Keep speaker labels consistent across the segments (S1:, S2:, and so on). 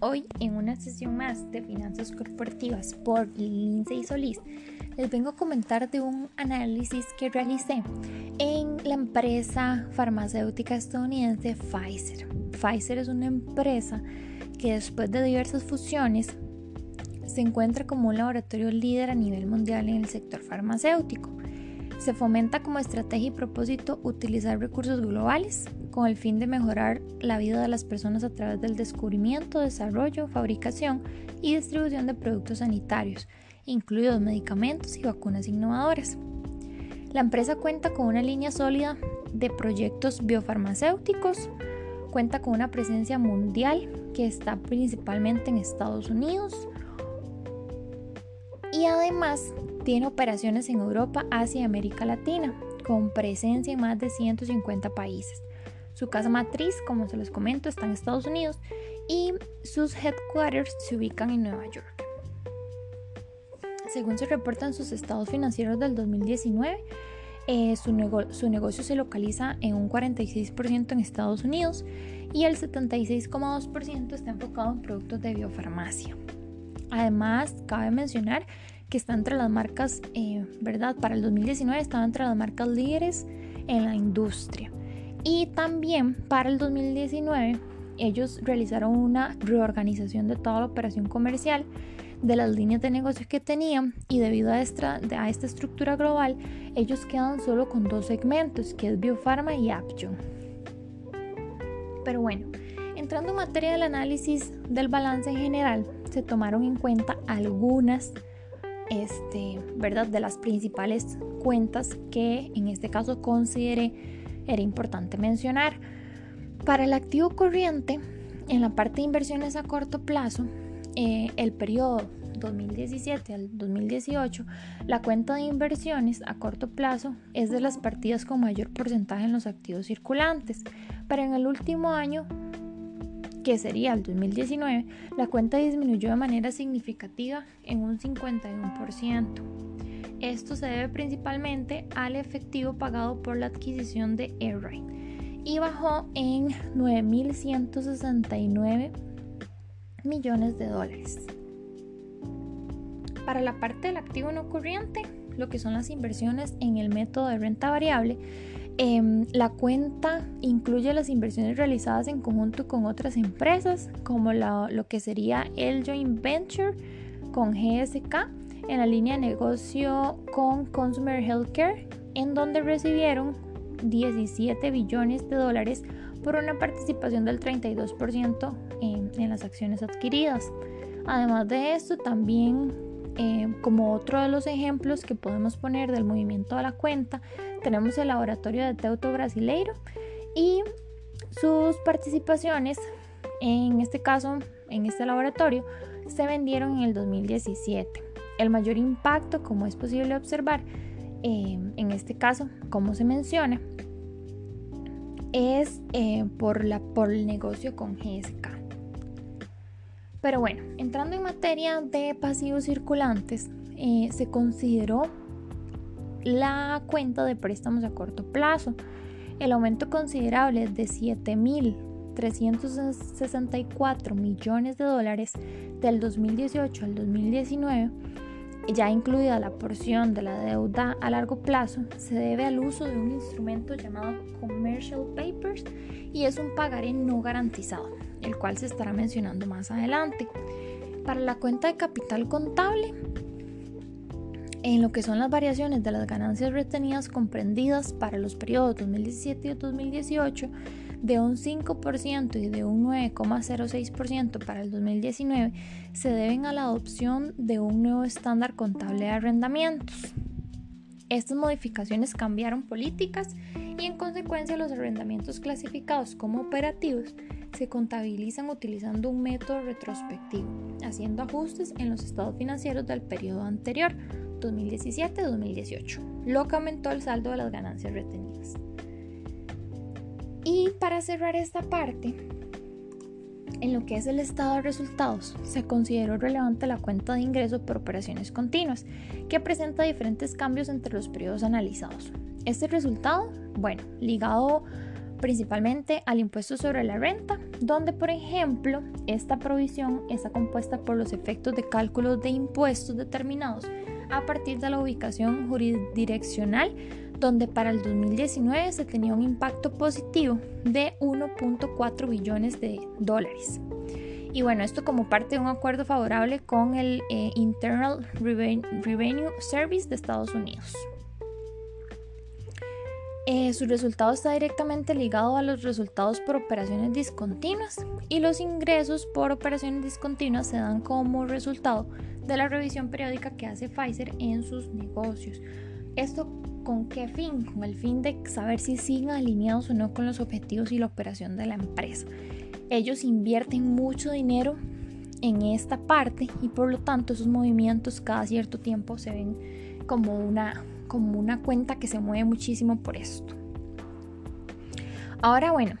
S1: Hoy en una sesión más de finanzas corporativas por Lindsay Solís les vengo a comentar de un análisis que realicé en la empresa farmacéutica estadounidense Pfizer. Pfizer es una empresa que después de diversas fusiones se encuentra como un laboratorio líder a nivel mundial en el sector farmacéutico. Se fomenta como estrategia y propósito utilizar recursos globales con el fin de mejorar la vida de las personas a través del descubrimiento, desarrollo, fabricación y distribución de productos sanitarios, incluidos medicamentos y vacunas innovadoras. La empresa cuenta con una línea sólida de proyectos biofarmacéuticos, cuenta con una presencia mundial que está principalmente en Estados Unidos y además tiene operaciones en Europa, Asia y América Latina, con presencia en más de 150 países. Su casa matriz, como se les comento, está en Estados Unidos y sus headquarters se ubican en Nueva York. Según se reportan sus estados financieros del 2019, eh, su, negocio se localiza en un 46% en Estados Unidos y el 76,2% está enfocado en productos de biofarmacia. Además, cabe mencionar que está entre las marcas, eh, ¿verdad? Para el 2019 estaba entre las marcas líderes en la industria. Y también para el 2019 ellos realizaron una reorganización de toda la operación comercial de las líneas de negocios que tenían y debido a esta, a esta estructura global ellos quedan solo con dos segmentos que es Biofarma y Aption. Pero bueno, entrando en materia del análisis del balance en general, se tomaron en cuenta algunas este, ¿verdad? de las principales cuentas que en este caso consideré era importante mencionar. Para el activo corriente, en la parte de inversiones a corto plazo, eh, el periodo 2017 al 2018, la cuenta de inversiones a corto plazo es de las partidas con mayor porcentaje en los activos circulantes, pero en el último año que sería el 2019, la cuenta disminuyó de manera significativa en un 51%. Esto se debe principalmente al efectivo pagado por la adquisición de AirRide y bajó en 9.169 millones de dólares. Para la parte del activo no corriente, lo que son las inversiones en el método de renta variable, Em, la cuenta incluye las inversiones realizadas en conjunto con otras empresas, como lo que sería el joint venture con GSK en la línea de negocio con Consumer Healthcare, en donde recibieron 17 billones de dólares por una participación del 32% en, en las acciones adquiridas. Además de esto, también eh, como otro de los ejemplos que podemos poner del movimiento de la cuenta, tenemos el laboratorio de Teuto Brasileiro y sus participaciones, en este caso, en este laboratorio, se vendieron en el 2017. El mayor impacto, como es posible observar, eh, en este caso, como se menciona, es eh, por, la, por el negocio con GSK. Pero bueno, entrando en materia de pasivos circulantes, eh, se consideró la cuenta de préstamos a corto plazo. El aumento considerable de 7.364 millones de dólares del 2018 al 2019, ya incluida la porción de la deuda a largo plazo, se debe al uso de un instrumento llamado Commercial Papers y es un pagaré no garantizado el cual se estará mencionando más adelante. Para la cuenta de capital contable, en lo que son las variaciones de las ganancias retenidas comprendidas para los periodos 2017 y 2018 de un 5% y de un 9,06% para el 2019 se deben a la adopción de un nuevo estándar contable de arrendamientos. Estas modificaciones cambiaron políticas y en consecuencia los arrendamientos clasificados como operativos se contabilizan utilizando un método retrospectivo, haciendo ajustes en los estados financieros del periodo anterior, 2017-2018, lo que aumentó el saldo de las ganancias retenidas. Y para cerrar esta parte, en lo que es el estado de resultados, se consideró relevante la cuenta de ingreso por operaciones continuas, que presenta diferentes cambios entre los periodos analizados. Este resultado, bueno, ligado principalmente al impuesto sobre la renta, donde por ejemplo esta provisión está compuesta por los efectos de cálculo de impuestos determinados a partir de la ubicación jurisdiccional, donde para el 2019 se tenía un impacto positivo de 1.4 billones de dólares. Y bueno, esto como parte de un acuerdo favorable con el eh, Internal Revenue Service de Estados Unidos. Eh, su resultado está directamente ligado a los resultados por operaciones discontinuas y los ingresos por operaciones discontinuas se dan como resultado de la revisión periódica que hace Pfizer en sus negocios. ¿Esto con qué fin? Con el fin de saber si siguen alineados o no con los objetivos y la operación de la empresa. Ellos invierten mucho dinero en esta parte y por lo tanto esos movimientos cada cierto tiempo se ven como una como una cuenta que se mueve muchísimo por esto. Ahora bueno,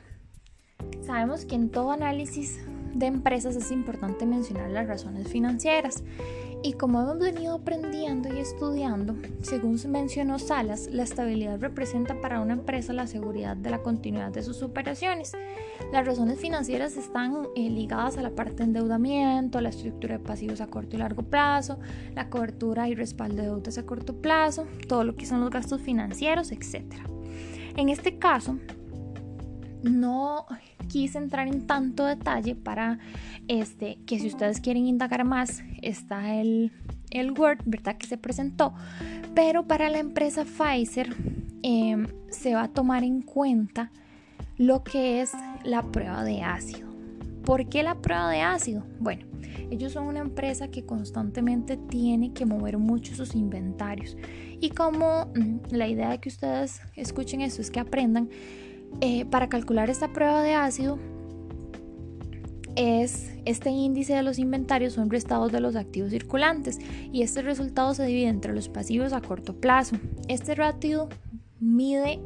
S1: sabemos que en todo análisis de empresas es importante mencionar las razones financieras. Y como hemos venido aprendiendo y estudiando, según mencionó Salas, la estabilidad representa para una empresa la seguridad de la continuidad de sus operaciones. Las razones financieras están eh, ligadas a la parte de endeudamiento, la estructura de pasivos a corto y largo plazo, la cobertura y respaldo de deudas a corto plazo, todo lo que son los gastos financieros, etc. En este caso, no quise entrar en tanto detalle para este, que si ustedes quieren indagar más, está el, el Word, ¿verdad? Que se presentó. Pero para la empresa Pfizer em, se va a tomar en cuenta lo que es la prueba de ácido. ¿Por qué la prueba de ácido? Bueno, ellos son una empresa que constantemente tiene que mover mucho sus inventarios. Y como mm, la idea de que ustedes escuchen esto es que aprendan, eh, para calcular esta prueba de ácido, es este índice de los inventarios son restados de los activos circulantes y este resultado se divide entre los pasivos a corto plazo. Este ratio mide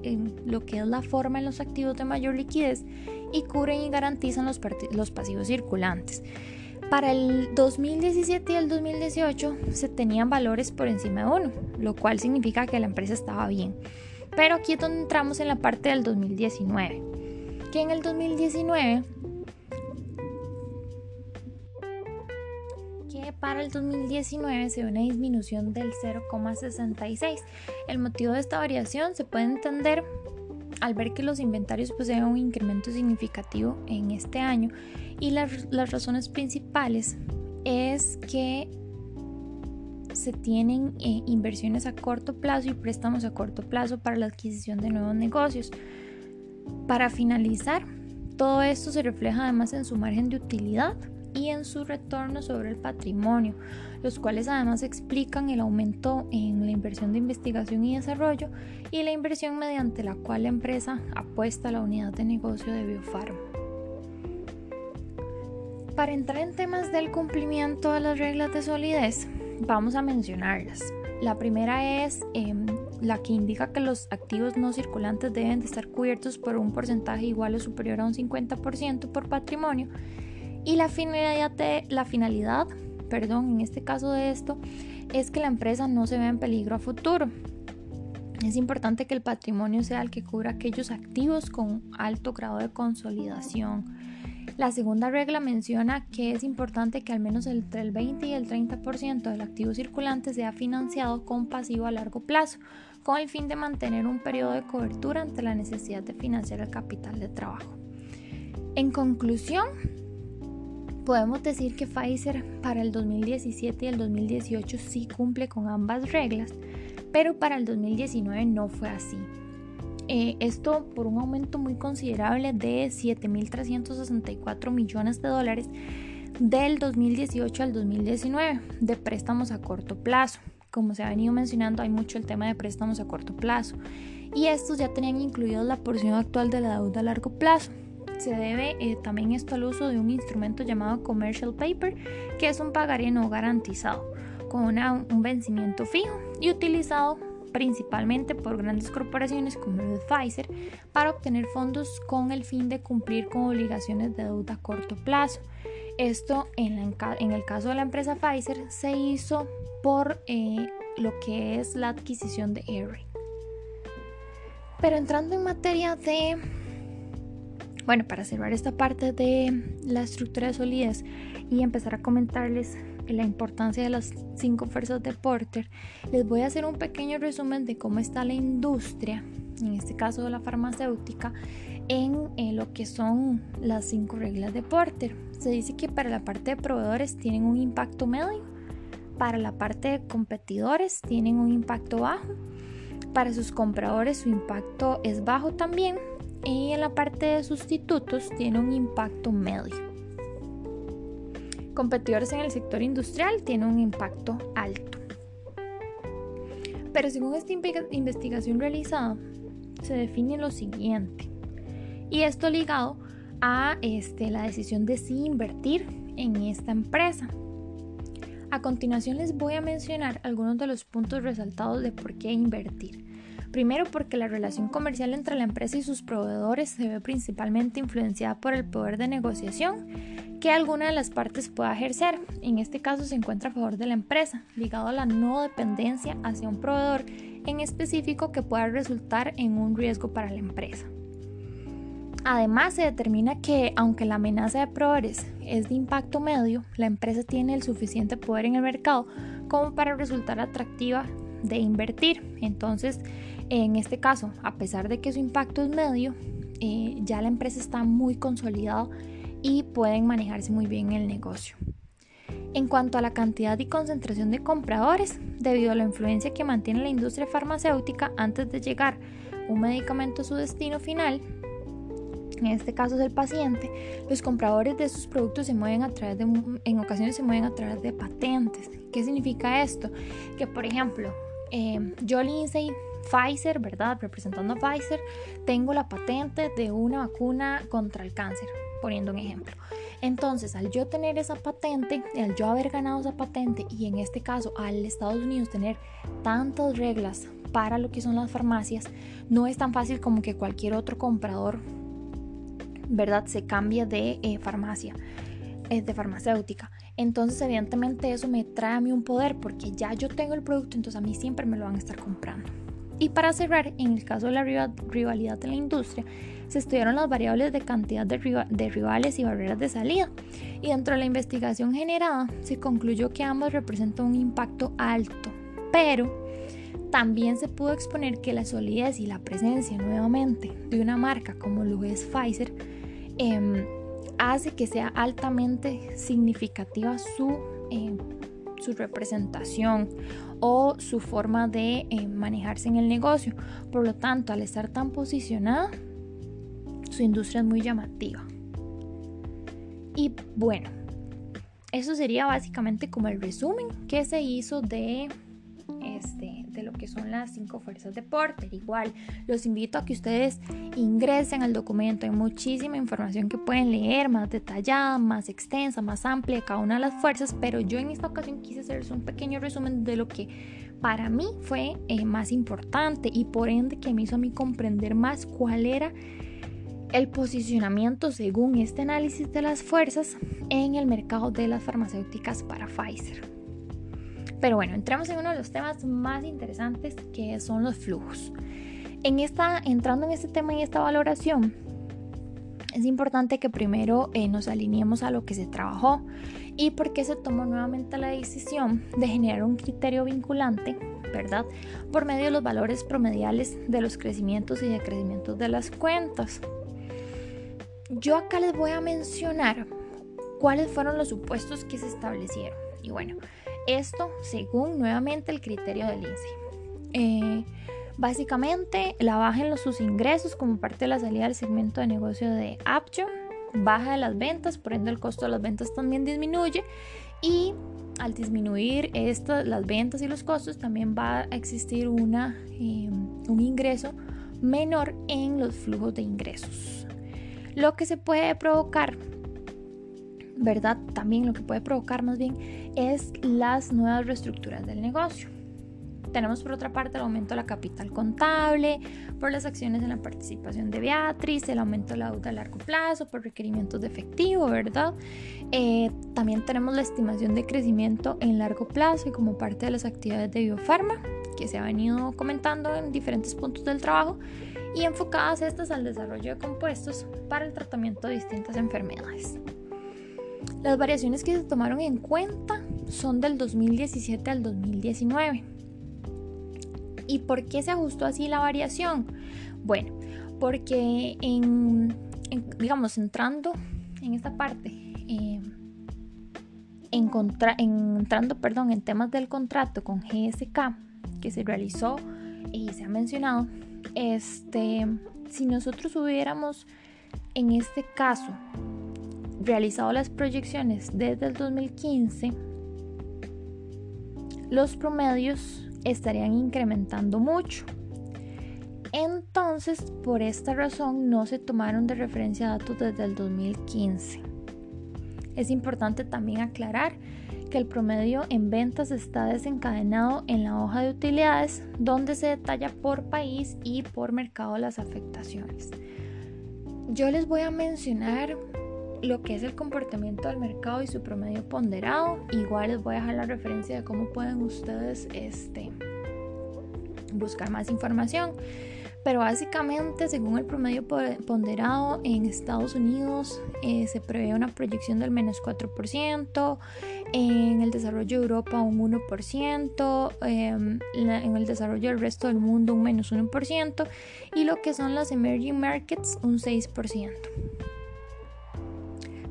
S1: lo que es la forma en los activos de mayor liquidez y cubren y garantizan los, los pasivos circulantes. Para el 2017 y el 2018 se tenían valores por encima de uno, lo cual significa que la empresa estaba bien. Pero aquí es donde entramos en la parte del 2019. Que en el 2019 que para el 2019 se ve una disminución del 0,66. El motivo de esta variación se puede entender al ver que los inventarios poseen un incremento significativo en este año y las, las razones principales es que se tienen eh, inversiones a corto plazo y préstamos a corto plazo para la adquisición de nuevos negocios. Para finalizar, todo esto se refleja además en su margen de utilidad y en su retorno sobre el patrimonio, los cuales además explican el aumento en la inversión de investigación y desarrollo y la inversión mediante la cual la empresa apuesta a la unidad de negocio de Biofarm. Para entrar en temas del cumplimiento de las reglas de solidez, vamos a mencionarlas. La primera es em, la que indica que los activos no circulantes deben de estar cubiertos por un porcentaje igual o superior a un 50% por patrimonio. Y la finalidad, de, la finalidad, perdón, en este caso de esto, es que la empresa no se vea en peligro a futuro. Es importante que el patrimonio sea el que cubra aquellos activos con alto grado de consolidación la segunda regla menciona que es importante que al menos entre el 20 y el 30% del activo circulante sea financiado con pasivo a largo plazo, con el fin de mantener un periodo de cobertura ante la necesidad de financiar el capital de trabajo. En conclusión, podemos decir que Pfizer para el 2017 y el 2018 sí cumple con ambas reglas, pero para el 2019 no fue así. Eh, esto por un aumento muy considerable de 7.364 millones de dólares del 2018 al 2019 de préstamos a corto plazo. Como se ha venido mencionando, hay mucho el tema de préstamos a corto plazo. Y estos ya tenían incluidos la porción actual de la deuda a largo plazo. Se debe eh, también esto al uso de un instrumento llamado Commercial Paper, que es un pagaré no garantizado, con un vencimiento fijo y utilizado principalmente por grandes corporaciones como el de Pfizer, para obtener fondos con el fin de cumplir con obligaciones de deuda a corto plazo. Esto en, el caso de la empresa Pfizer se hizo por eh, lo que es la adquisición de Eric. Pero entrando en materia de Bueno, para cerrar esta parte de la estructura de solidez y empezar a comentarles la importancia de las cinco fuerzas de Porter, les voy a hacer un pequeño resumen de cómo está la industria, en este caso de la farmacéutica, en, en lo que son las cinco reglas de Porter. Se dice que para la parte de proveedores tienen un impacto medio, para la parte de competidores tienen un impacto bajo, para sus compradores su impacto es bajo también y en la parte de sustitutos tiene un impacto medio. Competidores en el sector industrial tienen un impacto alto. Pero según esta investigación realizada, se define lo siguiente. Y esto ligado a este, la decisión de si invertir en esta empresa. A continuación les voy a mencionar algunos de los puntos resaltados de por qué invertir. Primero porque la relación comercial entre la empresa y sus proveedores se ve principalmente influenciada por el poder de negociación que alguna de las partes pueda ejercer. En este caso se encuentra a favor de la empresa, ligado a la no dependencia hacia un proveedor en específico que pueda resultar en un riesgo para la empresa. Además, se determina que aunque la amenaza de proveedores es de impacto medio, la empresa tiene el suficiente poder en el mercado como para resultar atractiva de invertir. Entonces, en este caso, a pesar de que su impacto es medio, eh, ya la empresa está muy consolidada y pueden manejarse muy bien el negocio. En cuanto a la cantidad y concentración de compradores, debido a la influencia que mantiene la industria farmacéutica antes de llegar un medicamento a su destino final, en este caso es el paciente, los compradores de sus productos se mueven a través de, en ocasiones se mueven a través de patentes. ¿Qué significa esto? Que por ejemplo, eh, yo Lindsay Pfizer, ¿verdad? Representando a Pfizer, tengo la patente de una vacuna contra el cáncer, poniendo un ejemplo. Entonces, al yo tener esa patente, al yo haber ganado esa patente y en este caso al Estados Unidos tener tantas reglas para lo que son las farmacias, no es tan fácil como que cualquier otro comprador, ¿verdad? Se cambie de eh, farmacia, es de farmacéutica. Entonces, evidentemente, eso me trae a mí un poder porque ya yo tengo el producto, entonces a mí siempre me lo van a estar comprando. Y para cerrar, en el caso de la rivalidad de la industria, se estudiaron las variables de cantidad de, rivales y barreras de salida. Y dentro de la investigación generada, se concluyó que ambos representan un impacto alto, pero también se pudo exponer que la solidez y la presencia nuevamente de una marca como lo es Pfizer em, hace que sea altamente significativa su, em, su representación o su forma de eh, manejarse en el negocio. Por lo tanto, al estar tan posicionada, su industria es muy llamativa. Y bueno, eso sería básicamente como el resumen que se hizo de este, de lo que son las cinco fuerzas de Porter. Igual, los invito a que ustedes ingresen al documento. Hay muchísima información que pueden leer, más detallada, más extensa, más amplia de cada una de las fuerzas, pero yo en esta ocasión quise hacerles un pequeño resumen de lo que para mí fue eh, más importante y por ende que me hizo a mí comprender más cuál era el posicionamiento según este análisis de las fuerzas en el mercado de las farmacéuticas para Pfizer. Pero bueno, entramos en uno de los temas más interesantes que son los flujos. En esta, entrando en este tema y esta valoración, es importante que primero eh, nos alineemos a lo que se trabajó y por qué se tomó nuevamente la decisión de generar un criterio vinculante, ¿verdad? Por medio de los valores promediales de los crecimientos y decrecimientos de las cuentas. Yo acá les voy a mencionar cuáles fueron los supuestos que se establecieron. Y bueno, esto según nuevamente el criterio del INSEE. Eh, básicamente, la baja en los, sus ingresos como parte de la salida del segmento de negocio de Aptio, baja de las ventas, por ende el costo de las ventas también disminuye y al disminuir esto, las ventas y los costos también va a existir una, em, un ingreso menor en los flujos de ingresos. Lo que se puede provocar ¿verdad? También lo que puede provocar más bien es las nuevas reestructuras del negocio. Tenemos por otra parte el aumento de la capital contable, por las acciones en la participación de Beatriz, el aumento de la deuda a largo plazo, por requerimientos de efectivo, ¿verdad? Eh, también tenemos la estimación de crecimiento en largo plazo y como parte de las actividades de biofarma que se ha venido comentando en diferentes puntos del trabajo y enfocadas estas al desarrollo de compuestos para el tratamiento de distintas enfermedades. Las variaciones que se tomaron en cuenta son del 2017 al 2019. ¿Y por qué se ajustó así la variación? Bueno, porque en, digamos, entrando en esta parte, eh, entrando perdón, en temas del contrato con GSK que se realizó y se ha mencionado, este, si nosotros hubiéramos en este caso realizado las proyecciones desde el 2015, los promedios estarían incrementando mucho. Entonces, por esta razón no se tomaron de referencia datos desde el 2015. Es importante también aclarar que el promedio en ventas está desencadenado en la hoja de utilidades donde se detalla por país y por mercado las afectaciones. Yo les voy a mencionar lo que es el comportamiento del mercado y su promedio ponderado. Igual les voy a dejar la referencia de cómo pueden ustedes este, buscar más información. Pero básicamente, según el promedio ponderado en Estados Unidos, eh, se prevé una proyección del menos 4%, en el desarrollo de Europa un 1%, em, en el desarrollo del resto del mundo un menos 1%, y lo que son las emerging markets un 6%.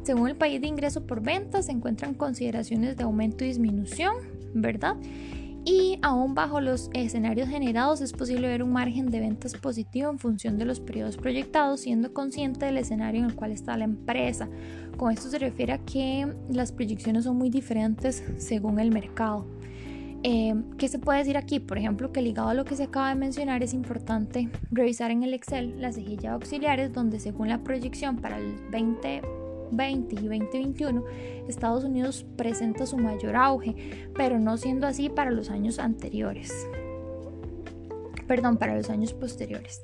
S1: Según el país de ingreso por venta, se encuentran consideraciones de aumento y disminución, ¿verdad? Y aún bajo los escenarios generados es posible ver un margen de ventas positivo en función de los periodos proyectados, siendo consciente del escenario en el cual está la empresa. Con esto se refiere a que las proyecciones son muy diferentes según el mercado. Eh, ¿Qué se puede decir aquí? Por ejemplo, que ligado a lo que se acaba de mencionar es importante revisar en el Excel las cejillas auxiliares donde según la proyección para el 20 20 y 2021, Estados Unidos presenta su mayor auge, pero no siendo así para los años anteriores. Perdón, para los años posteriores.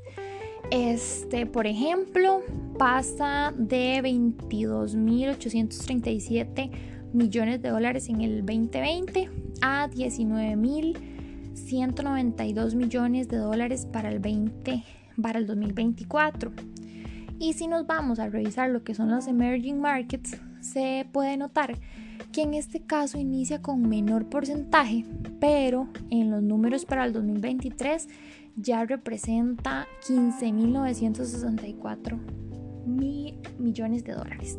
S1: Este, por ejemplo, pasa de 22.837 millones de dólares en el 2020 a 19.192 millones de dólares para el 20 para el 2024. Y si nos vamos a revisar lo que son los emerging markets, se puede notar que en este caso inicia con menor porcentaje, pero en los números para el 2023 ya representa 15.964 mil millones de dólares.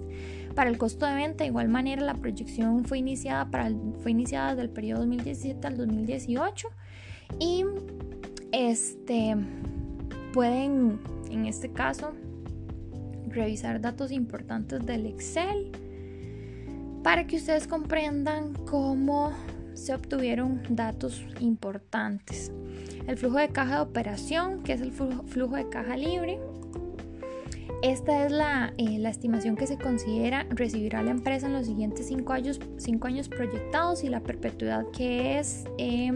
S1: Para el costo de venta, de igual manera, la proyección fue iniciada, para fue iniciada desde el periodo 2017 al 2018 y este, pueden, en este caso, revisar datos importantes del Excel para que ustedes comprendan cómo se obtuvieron datos importantes. El flujo de caja de operación, que es el flujo de caja libre. Esta es la, eh, la estimación que se considera recibirá la empresa en los siguientes 5 años, cinco años proyectados y la perpetuidad que es eh,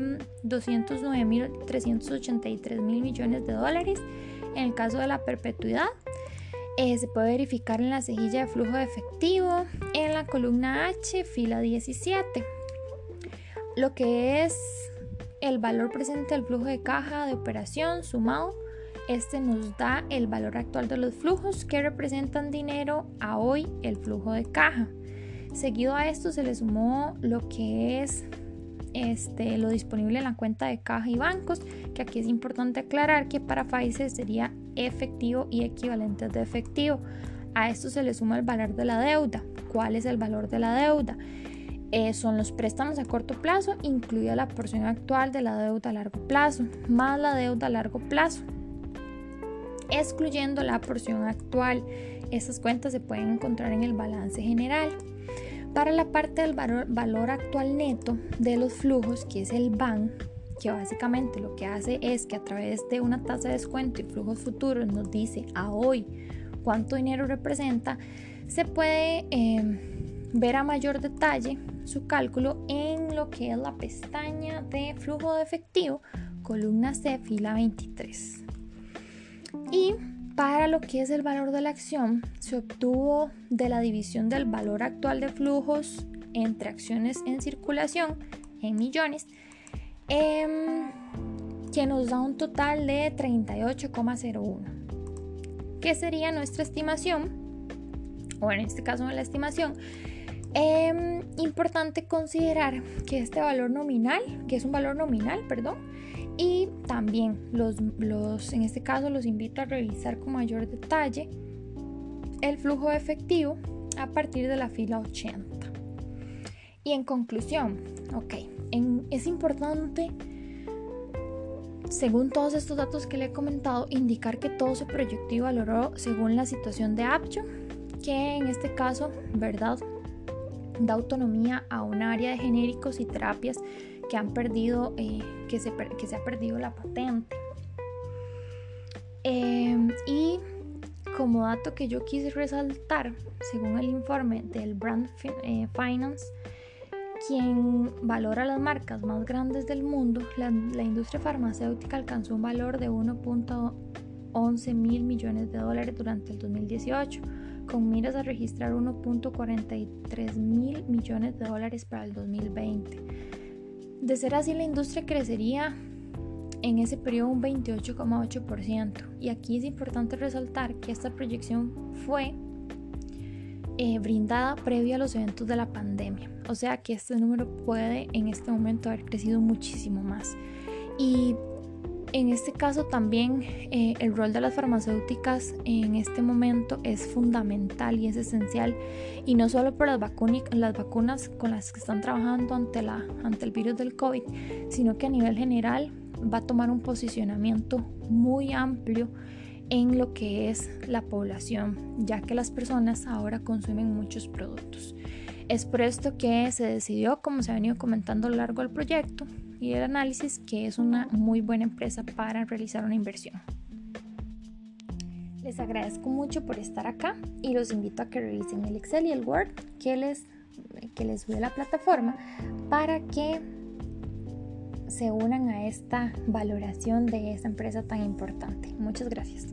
S1: 209.383 mil millones de dólares. En el caso de la perpetuidad, eh, se puede verificar en la cejilla de flujo de efectivo, en la columna H, fila 17. Lo que es el valor presente del flujo de caja de operación sumado, este nos da el valor actual de los flujos que representan dinero a hoy el flujo de caja. Seguido a esto se le sumó lo que es este, lo disponible en la cuenta de caja y bancos, que aquí es importante aclarar que para países sería efectivo y equivalentes de efectivo. A esto se le suma el valor de la deuda. ¿Cuál es el valor de la deuda? Eh, son los préstamos a corto plazo, incluida la porción actual de la deuda a largo plazo, más la deuda a largo plazo, excluyendo la porción actual. Estas cuentas se pueden encontrar en el balance general. Para la parte del valor, actual neto de los flujos, que es el BAN, que básicamente lo que hace es que a través de una tasa de descuento y flujos futuros nos dice a hoy cuánto dinero representa, se puede em, ver a mayor detalle su cálculo en lo que es la pestaña de flujo de efectivo, columna C, fila 23. Y para lo que es el valor de la acción, se obtuvo de la división del valor actual de flujos entre acciones en circulación en millones em, que nos da un total de 38,01. ¿Qué sería nuestra estimación? O en este caso la estimación. Eh, importante considerar que este valor nominal, que es un valor nominal, perdón, y también los, los, en este caso los invito a revisar con mayor detalle el flujo efectivo a partir de la fila 80. Y en conclusión, ok, es importante, según todos estos datos que le he comentado, indicar que todo proyectó y valoró según la situación de APCHO, que en este caso, ¿verdad? Da autonomía a un área de genéricos y terapias que han perdido, eh, que, se, que se ha perdido la patente. Em, y como dato que yo quise resaltar, según el informe del Brand eh, Finance, quien valora las marcas más grandes del mundo, la, industria farmacéutica alcanzó un valor de 1.11 mil millones de dólares durante el 2018, con miras a registrar 1.43 mil millones de dólares para el 2020. De ser así, la industria crecería en ese periodo un 28,8%. Y aquí es importante resaltar que esta proyección fue eh, brindada previo a los eventos de la pandemia. O sea que este número puede en este momento haber crecido muchísimo más. Y en este caso también eh, el rol de las farmacéuticas en este momento es fundamental y es esencial y no solo por las, las vacunas con las que están trabajando ante, la, ante el virus del COVID, sino que a nivel general va a tomar un posicionamiento muy amplio en lo que es la población, ya que las personas ahora consumen muchos productos. Es por esto que se decidió, como se ha venido comentando a lo largo del proyecto y el análisis, que es una muy buena empresa para realizar una inversión. Les agradezco mucho por estar acá y los invito a que revisen el Excel y el Word que les, que les sube la plataforma para que se unan a esta valoración de esta empresa tan importante. Muchas gracias.